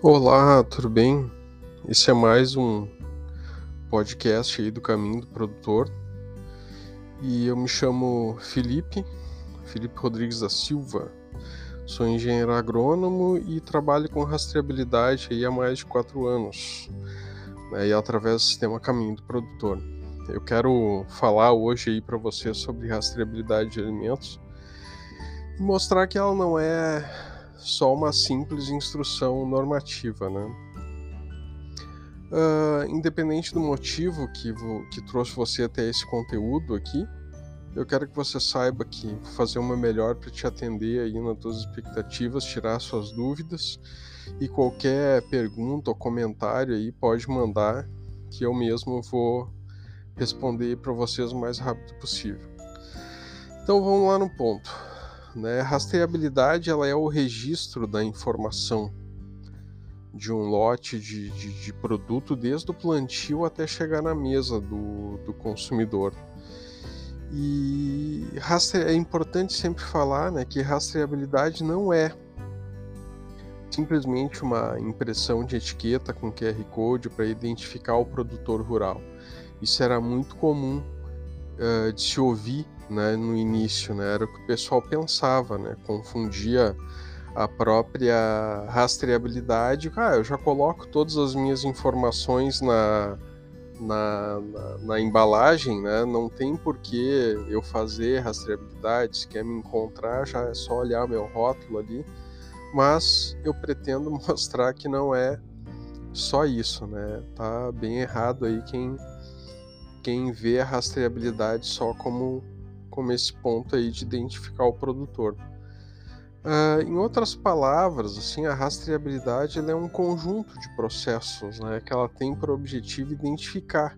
Olá, tudo bem? Esse é mais um podcast aí do Caminho do Produtor. E eu me chamo Felipe, Felipe Rodrigues da Silva. Sou engenheiro agrônomo e trabalho com rastreabilidade aí há mais de quatro anos, né, e através do sistema Caminho do Produtor. Eu quero falar hoje aí para você sobre rastreabilidade de alimentos e mostrar que ela não é só uma simples instrução normativa, né? Uh, independente do motivo que, que trouxe você até esse conteúdo aqui, eu quero que você saiba que vou fazer uma melhor para te atender aí nas tuas expectativas, tirar suas dúvidas e qualquer pergunta ou comentário aí pode mandar que eu mesmo vou responder para vocês o mais rápido possível. Então vamos lá no ponto. Né? Rastreabilidade ela é o registro da informação de um lote de, de, de, produto desde o plantio até chegar na mesa do, do consumidor. E rastre... é importante sempre falar né, que rastreabilidade não é simplesmente uma impressão de etiqueta com QR Code para identificar o produtor rural. Isso era muito comum uh, de se ouvir né, no início, né, era o que o pessoal pensava, né, confundia a própria rastreabilidade. Ah, eu já coloco todas as minhas informações na, na, na, na, embalagem, né? Não tem por que eu fazer rastreabilidade. Se quer me encontrar, já é só olhar meu rótulo ali. Mas eu pretendo mostrar que não é só isso, né? Tá bem errado aí quem, quem vê a rastreabilidade só como como esse ponto aí de identificar o produtor. Uh, em outras palavras, assim, a rastreabilidade é um conjunto de processos né, que ela tem por objetivo identificar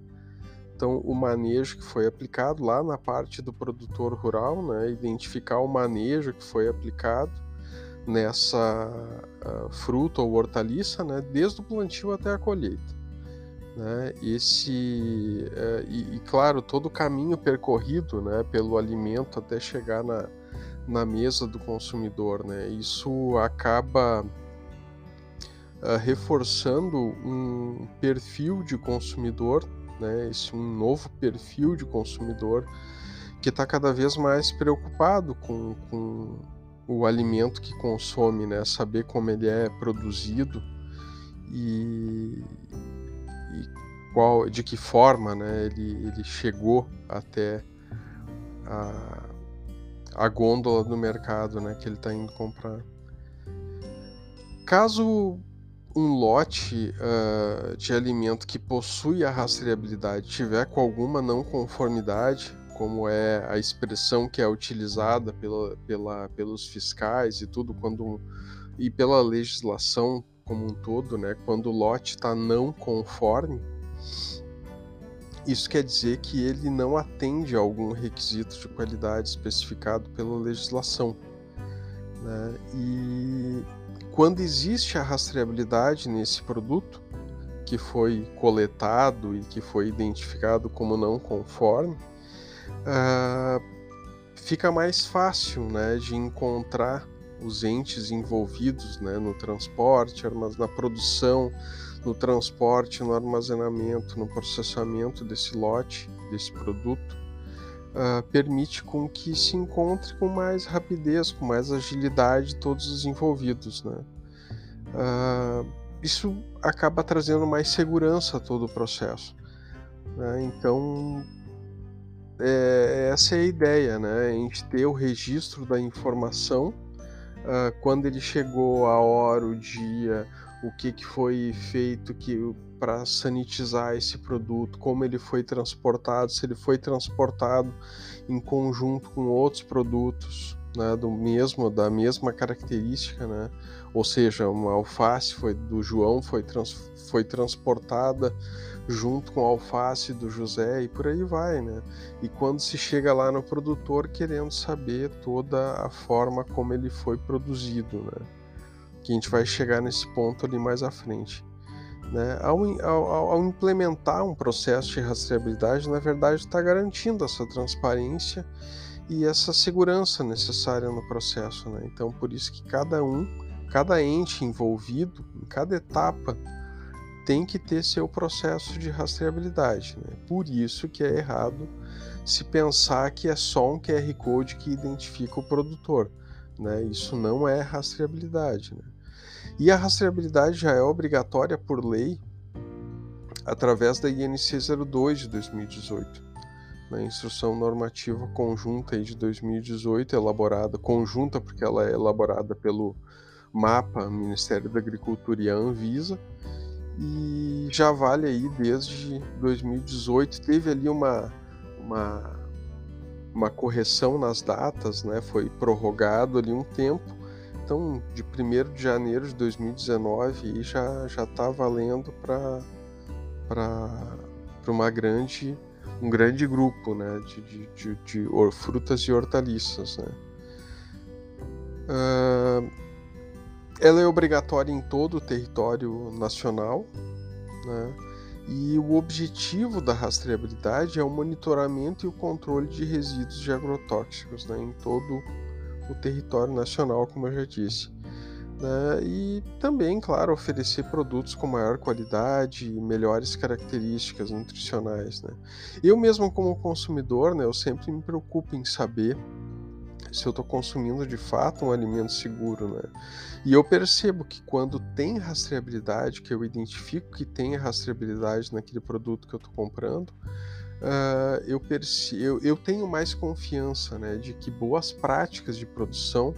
então, o manejo que foi aplicado lá na parte do produtor rural, né, identificar o manejo que foi aplicado nessa uh, fruta ou hortaliça, né, desde o plantio até a colheita. Né? Esse é, e, e, claro todo o caminho percorrido, né, pelo alimento até chegar na, na mesa do consumidor, né? Isso acaba uh, reforçando um perfil de consumidor, né? Esse um novo perfil de consumidor que está cada vez mais preocupado com, com o alimento que consome, né? Saber como ele é produzido e, qual, de que forma né, ele, ele chegou até a, a gôndola do mercado né, que ele está indo comprar. Caso um lote uh, de alimento que possui a rastreabilidade tiver com alguma não conformidade, como é a expressão que é utilizada pela, pela, pelos fiscais e tudo, quando e pela legislação como um todo, né, quando o lote está não conforme, isso quer dizer que ele não atende a algum requisito de qualidade especificado pela legislação. Né? E quando existe a rastreabilidade nesse produto, que foi coletado e que foi identificado como não conforme, uh, fica mais fácil né, de encontrar os entes envolvidos né, no transporte, na produção, no transporte, no armazenamento, no processamento desse lote, desse produto, uh, permite com que se encontre com mais rapidez, com mais agilidade todos os envolvidos. Né? Uh, isso acaba trazendo mais segurança a todo o processo. Né? Então, é, essa é a ideia, né? a gente ter o registro da informação uh, quando ele chegou, a hora, o dia, o que, que foi feito que para sanitizar esse produto, como ele foi transportado, se ele foi transportado em conjunto com outros produtos né, do mesmo da mesma característica, né? Ou seja, uma alface foi do João foi, trans, foi transportada junto com a alface do José e por aí vai, né? E quando se chega lá no produtor querendo saber toda a forma como ele foi produzido, né? Que a gente vai chegar nesse ponto ali mais à frente. Né? Ao, ao, ao, implementar um processo de rastreabilidade, na verdade, está garantindo essa transparência e essa segurança necessária no processo. Né? Então, por isso que cada um, cada ente envolvido, cada etapa tem que ter seu processo de rastreabilidade. Né? Por isso que é errado se pensar que é só um QR Code que identifica o produtor. Né? Isso não é rastreabilidade. Né? E a rastreabilidade já é obrigatória por lei através da INC 02 de 2018, na instrução normativa conjunta de 2018, elaborada conjunta porque ela é elaborada pelo MAPA, Ministério da Agricultura e a Anvisa, e já vale aí desde 2018. Teve ali uma, uma, uma correção nas datas, né? foi prorrogado ali um tempo. Então, de 1 de janeiro de 2019 já já está valendo para uma grande um grande grupo né, de, de, de, de frutas e hortaliças. Né. Uh, ela é obrigatória em todo o território nacional, né? e o objetivo da rastreabilidade é o monitoramento e o controle de resíduos de agrotóxicos né? em todo o território nacional, como eu já disse. Né? E também, claro, oferecer produtos com maior qualidade e melhores características nutricionais. Né? Eu mesmo como consumidor, né, eu sempre me preocupo em saber se eu estou consumindo de fato um alimento seguro, né? E eu percebo que quando tem rastreabilidade, que eu identifico que tem rastreabilidade naquele produto que eu estou comprando, uh, eu, eu, eu tenho mais confiança, né, de que boas práticas de produção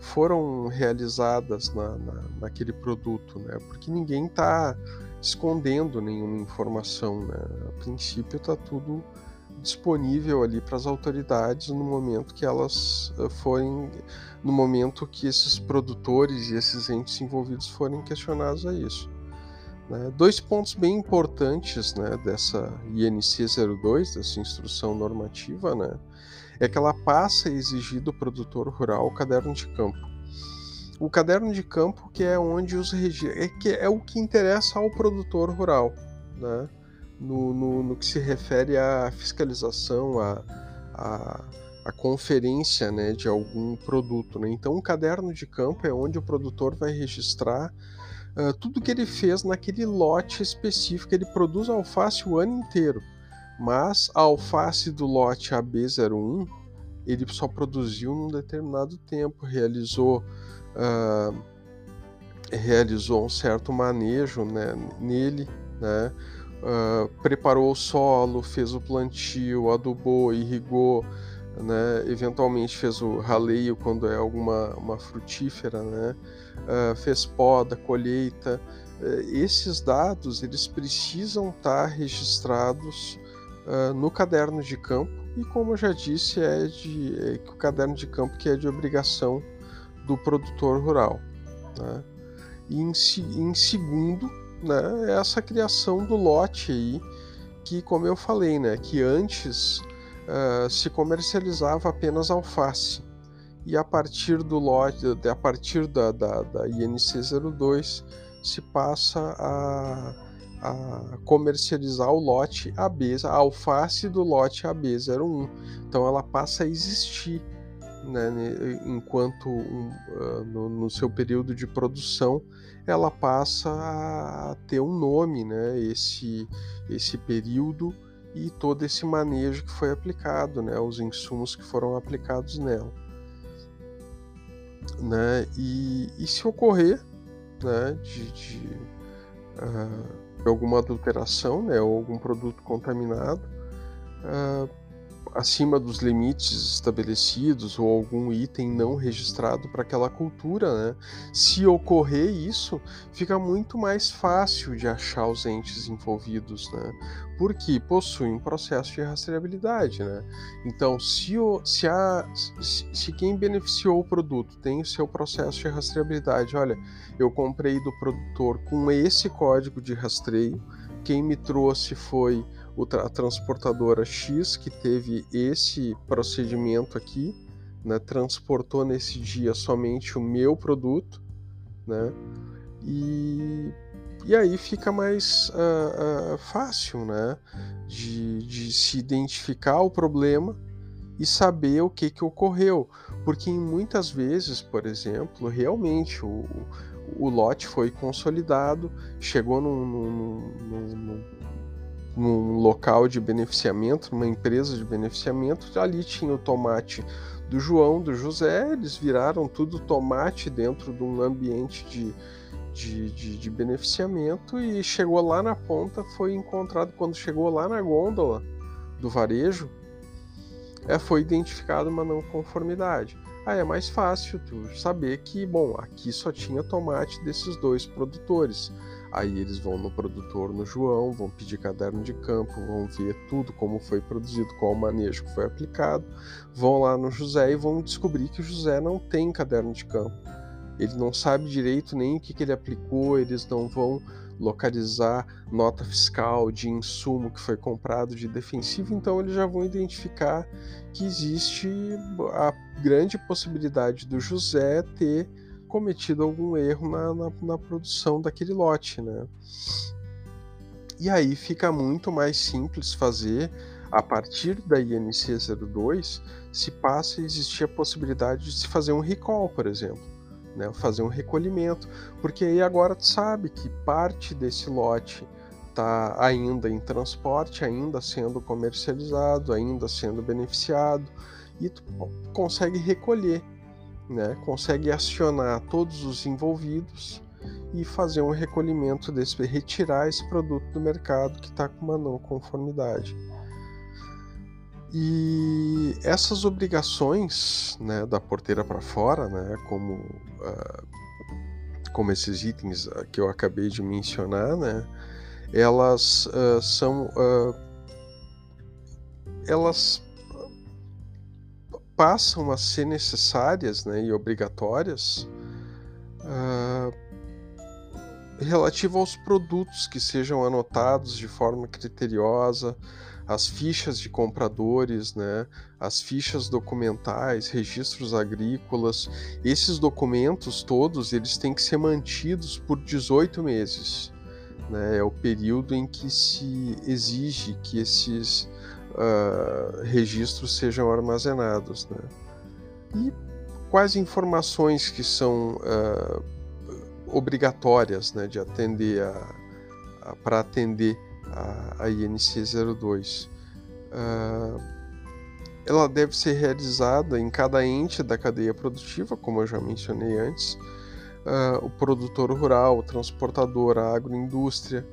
foram realizadas na, na, naquele produto, né? Porque ninguém está escondendo nenhuma informação, né? A princípio está tudo disponível ali para as autoridades no momento que elas eh, forem, no momento que esses produtores e esses entes envolvidos forem questionados a isso. Né? Dois pontos bem importantes né, dessa INC 02, dessa instrução normativa, né, é que ela passa a exigir do produtor rural o caderno de campo. O caderno de campo que é onde os é, que é o que interessa ao produtor rural, né? no, no, no que se refere à fiscalização, à, à, à conferência né, de algum produto. Né? Então, um caderno de campo é onde o produtor vai registrar uh, tudo que ele fez naquele lote específico. Ele produz alface o ano inteiro, mas a alface do lote AB01 ele só produziu num determinado tempo, realizou. Uh, realizou um certo manejo né, nele, né, uh, preparou o solo, fez o plantio, adubou, irrigou, né? eventualmente fez o raleio quando é alguma uma frutífera, né? Uh, fez poda, colheita. Uh, esses dados eles precisam estar registrados no caderno de campo e como eu já disse é de é o caderno de campo que é de obrigação do produtor rural. Né? E em, em segundo né, essa criação do lote aí, que como eu falei, né, que antes uh, se comercializava apenas alface e a partir do lote, a partir da, da, da INC 02 se passa a, a comercializar o lote AB, a alface do lote AB01. Então ela passa a existir né, enquanto um, uh, no, no, seu período de produção ela passa a ter um nome, né, esse, esse período e todo esse manejo que foi aplicado, né, os insumos que foram aplicados nela. Né, e, e se ocorrer né, de, de uh, alguma adulteração né, ou algum produto contaminado, uh, acima dos limites estabelecidos ou algum item não registrado para aquela cultura, né? Se ocorrer isso, fica muito mais fácil de achar os entes envolvidos, né? Porque possuem um processo de rastreabilidade, né? Então, se, o, se, a, se, se quem beneficiou o produto tem o seu processo de rastreabilidade, olha, eu comprei do produtor com esse código de rastreio, quem me trouxe foi a transportadora X, que teve esse procedimento aqui, né, transportou nesse dia somente o meu produto, né, e, e aí fica mais uh, uh, fácil né, de, de se identificar o problema e saber o que, que ocorreu. Porque muitas vezes, por exemplo, realmente o, o lote foi consolidado, chegou num, num, num, num, local de beneficiamento, numa empresa de beneficiamento, ali tinha o tomate do João, do José, eles viraram tudo tomate dentro de um ambiente de, de, de, de beneficiamento e chegou lá na ponta, foi encontrado, quando chegou lá na gôndola do varejo, é, foi identificada uma não conformidade. Aí é mais fácil tu saber que, bom, aqui só tinha tomate desses dois produtores. Aí eles vão no produtor, no João, vão pedir caderno de campo, vão ver tudo como foi produzido, qual manejo que foi aplicado, vão lá no José e vão descobrir que o José não tem caderno de campo. Ele não sabe direito nem o que, que ele aplicou, eles não vão localizar nota fiscal de insumo que foi comprado de defensivo, então eles já vão identificar que existe a grande possibilidade do José ter cometido algum erro na, na, na produção daquele lote, né? E aí fica muito mais simples fazer. A partir da INC 02 se passa a existir a possibilidade de se fazer um recall, por exemplo né, fazer um recolhimento, porque aí agora tu sabe que parte desse lote está ainda em transporte, ainda sendo comercializado, ainda sendo beneficiado, e tu consegue recolher, né, consegue acionar todos os envolvidos e fazer um recolhimento desse, retirar esse produto do mercado que está com uma não conformidade. E essas obrigações né, da porteira para fora, né, como, uh, como esses itens ah, que eu acabei de mencionar, né, elas uh, são. Uh, elas passam a ser necessárias né, e obrigatórias uh, relativo aos produtos que sejam anotados de forma criteriosa, as fichas de compradores, né, as fichas documentais, registros agrícolas, esses documentos todos eles têm que ser mantidos por 18 meses. Né, é o período em que se exige que esses uh, registros sejam armazenados. Né. E quais informações que são uh, obrigatórias né, de atender para atender a, a INC 02. Uh, ela deve ser realizada em cada ente da cadeia produtiva, como eu já mencionei antes, uh, o produtor rural, o transportador, a agroindústria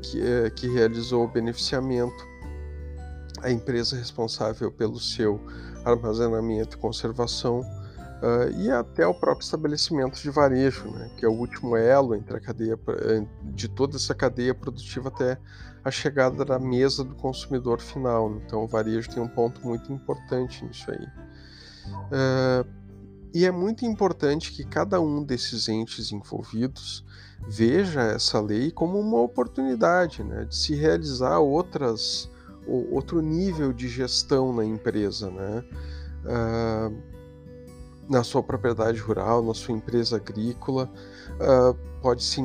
que, uh, que realizou o beneficiamento, a empresa responsável pelo seu armazenamento e conservação, uh, e até o próprio estabelecimento de varejo, né, que é o último elo entre a cadeia eh, de toda essa cadeia produtiva até a chegada da mesa do consumidor final. Então, o varejo tem um ponto muito importante nisso aí. Uh, e é muito importante que cada um desses entes envolvidos veja essa lei como uma oportunidade né, de se realizar outras, outro nível de gestão na empresa. Né? Uh, na sua propriedade rural, na sua empresa agrícola, uh, pode-se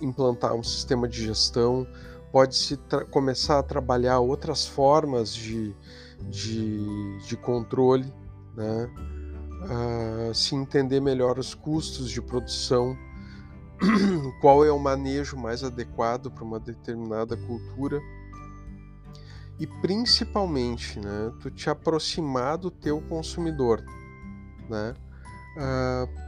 implantar um sistema de gestão, pode-se começar a trabalhar outras formas de, de, de controle, né? Uh, se entender melhor os custos de produção, qual é o manejo mais adequado para uma determinada cultura e principalmente, né, tu te aproximar do teu consumidor, né? Uh,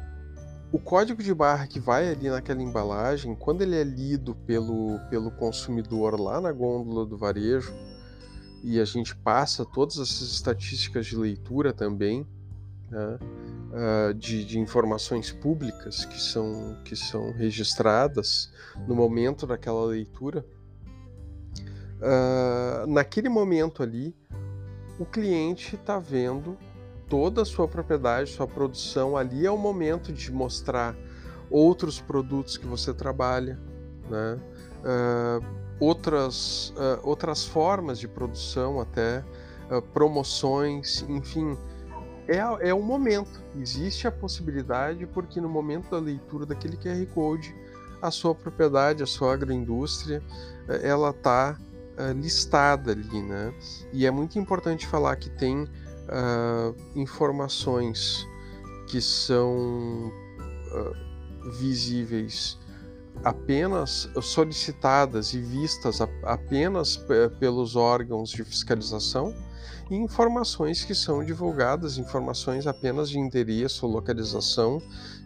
o código de barra que vai ali naquela embalagem, quando ele é lido pelo, pelo consumidor lá na gôndola do varejo, e a gente passa todas essas estatísticas de leitura também, né, uh, de, de, informações públicas que são, que são registradas no momento daquela leitura, uh, naquele momento ali, o cliente está vendo toda a sua propriedade, sua produção, ali é o momento de mostrar outros produtos que você trabalha, né? Uh, outras, uh, outras formas de produção, até uh, promoções, enfim. É, é o momento. Existe a possibilidade, porque no momento da leitura daquele QR Code, a sua propriedade, a sua agroindústria, ela está listada ali, né? E é muito importante falar que tem uh, informações que são uh, visíveis apenas solicitadas e vistas apenas pelos órgãos de fiscalização e informações que são divulgadas, informações apenas de endereço, localização,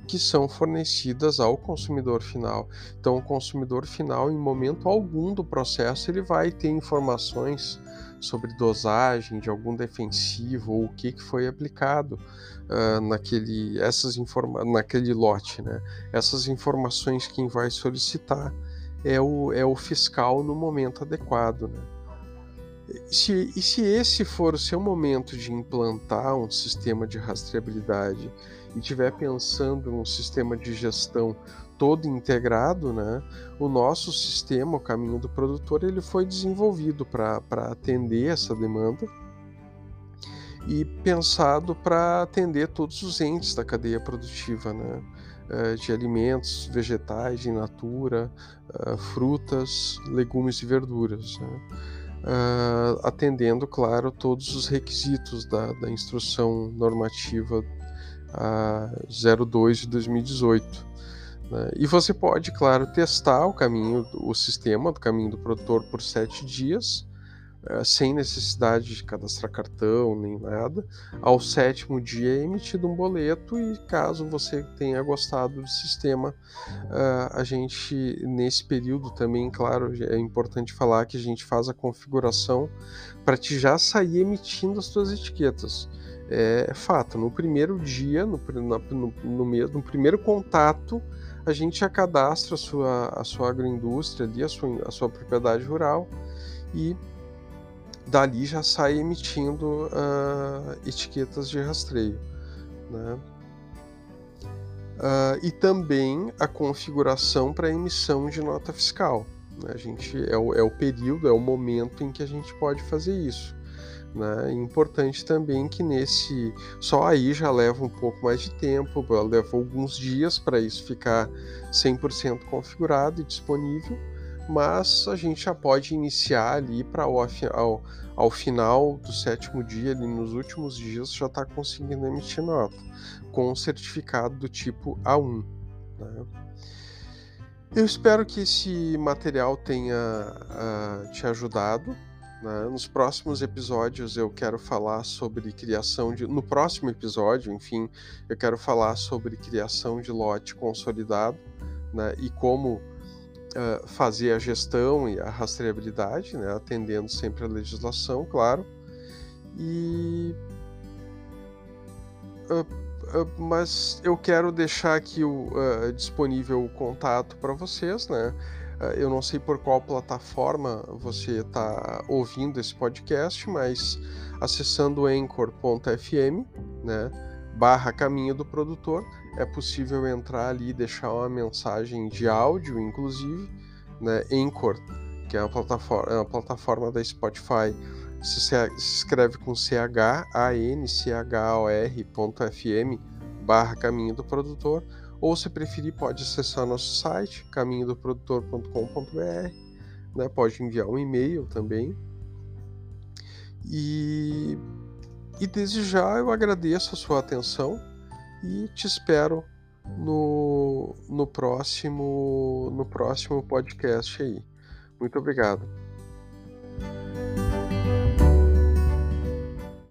que são fornecidas ao consumidor final. Então, o consumidor final, em momento algum do processo, ele vai ter informações sobre dosagem de algum defensivo ou o que, que foi aplicado uh, naquele, essas informa naquele lote. Né? Essas informações quem vai solicitar é o, é o fiscal no momento adequado. Né? Se, e se esse for o seu momento de implantar um sistema de rastreabilidade e estiver pensando num sistema de gestão todo integrado, né, o nosso sistema, o caminho do produtor, ele foi desenvolvido para atender essa demanda e pensado para atender todos os entes da cadeia produtiva, né, eh, de alimentos, vegetais, de natura, eh, frutas, legumes e verduras. Né. Uh, atendendo, claro, todos os requisitos da, da instrução normativa uh, 02 de 2018. Né? E você pode, claro, testar o caminho, o sistema do caminho do produtor por sete dias, uh, sem necessidade de cadastrar cartão nem nada. Ao sétimo dia é emitido um boleto e caso você tenha gostado do sistema, uh, a gente nesse período também, claro, é importante falar que a gente faz a configuração para te já sair emitindo as suas etiquetas. É fato, no primeiro dia, no, no, no, no primeiro contato, a gente já cadastra a sua, a sua agroindústria ali, a sua, a sua propriedade rural e dali já sai emitindo uh, etiquetas de rastreio. Né? Uh, e também a configuração para emissão de nota fiscal. Né? A gente é o, é o período, é o momento em que a gente pode fazer isso. Né? Importante também que nesse. Só aí já leva um pouco mais de tempo, leva alguns dias para isso ficar 100% configurado e disponível, mas a gente já pode iniciar ali para ao, ao final do sétimo dia, ali nos últimos dias, já está conseguindo emitir nota com um certificado do tipo A1. Né? Eu espero que esse material tenha uh, te ajudado. Né? Nos próximos episódios eu quero falar sobre criação de. No próximo episódio, enfim, eu quero falar sobre criação de lote consolidado né? e como uh, fazer a gestão e a rastreabilidade, né? atendendo sempre a legislação, claro. E. Uh, uh, mas eu quero deixar aqui o, disponível o contato para vocês, né? Eh, eu não sei por qual plataforma você está ouvindo esse podcast, mas acessando anchor.fm, né, barra caminho do produtor, é possível entrar ali e deixar uma mensagem de áudio, inclusive, né, Anchor, que é uma plataforma, é plataforma da Spotify, se, se escreve com c-h-a-n-c-h-o-r.fm barra caminho do produtor, ou se preferir, pode acessar nosso site, caminhodoprodutor.com.br, né? pode enviar um e-mail também. E, e desde já eu agradeço a sua atenção e te espero no, no próximo no próximo podcast aí. Muito obrigado.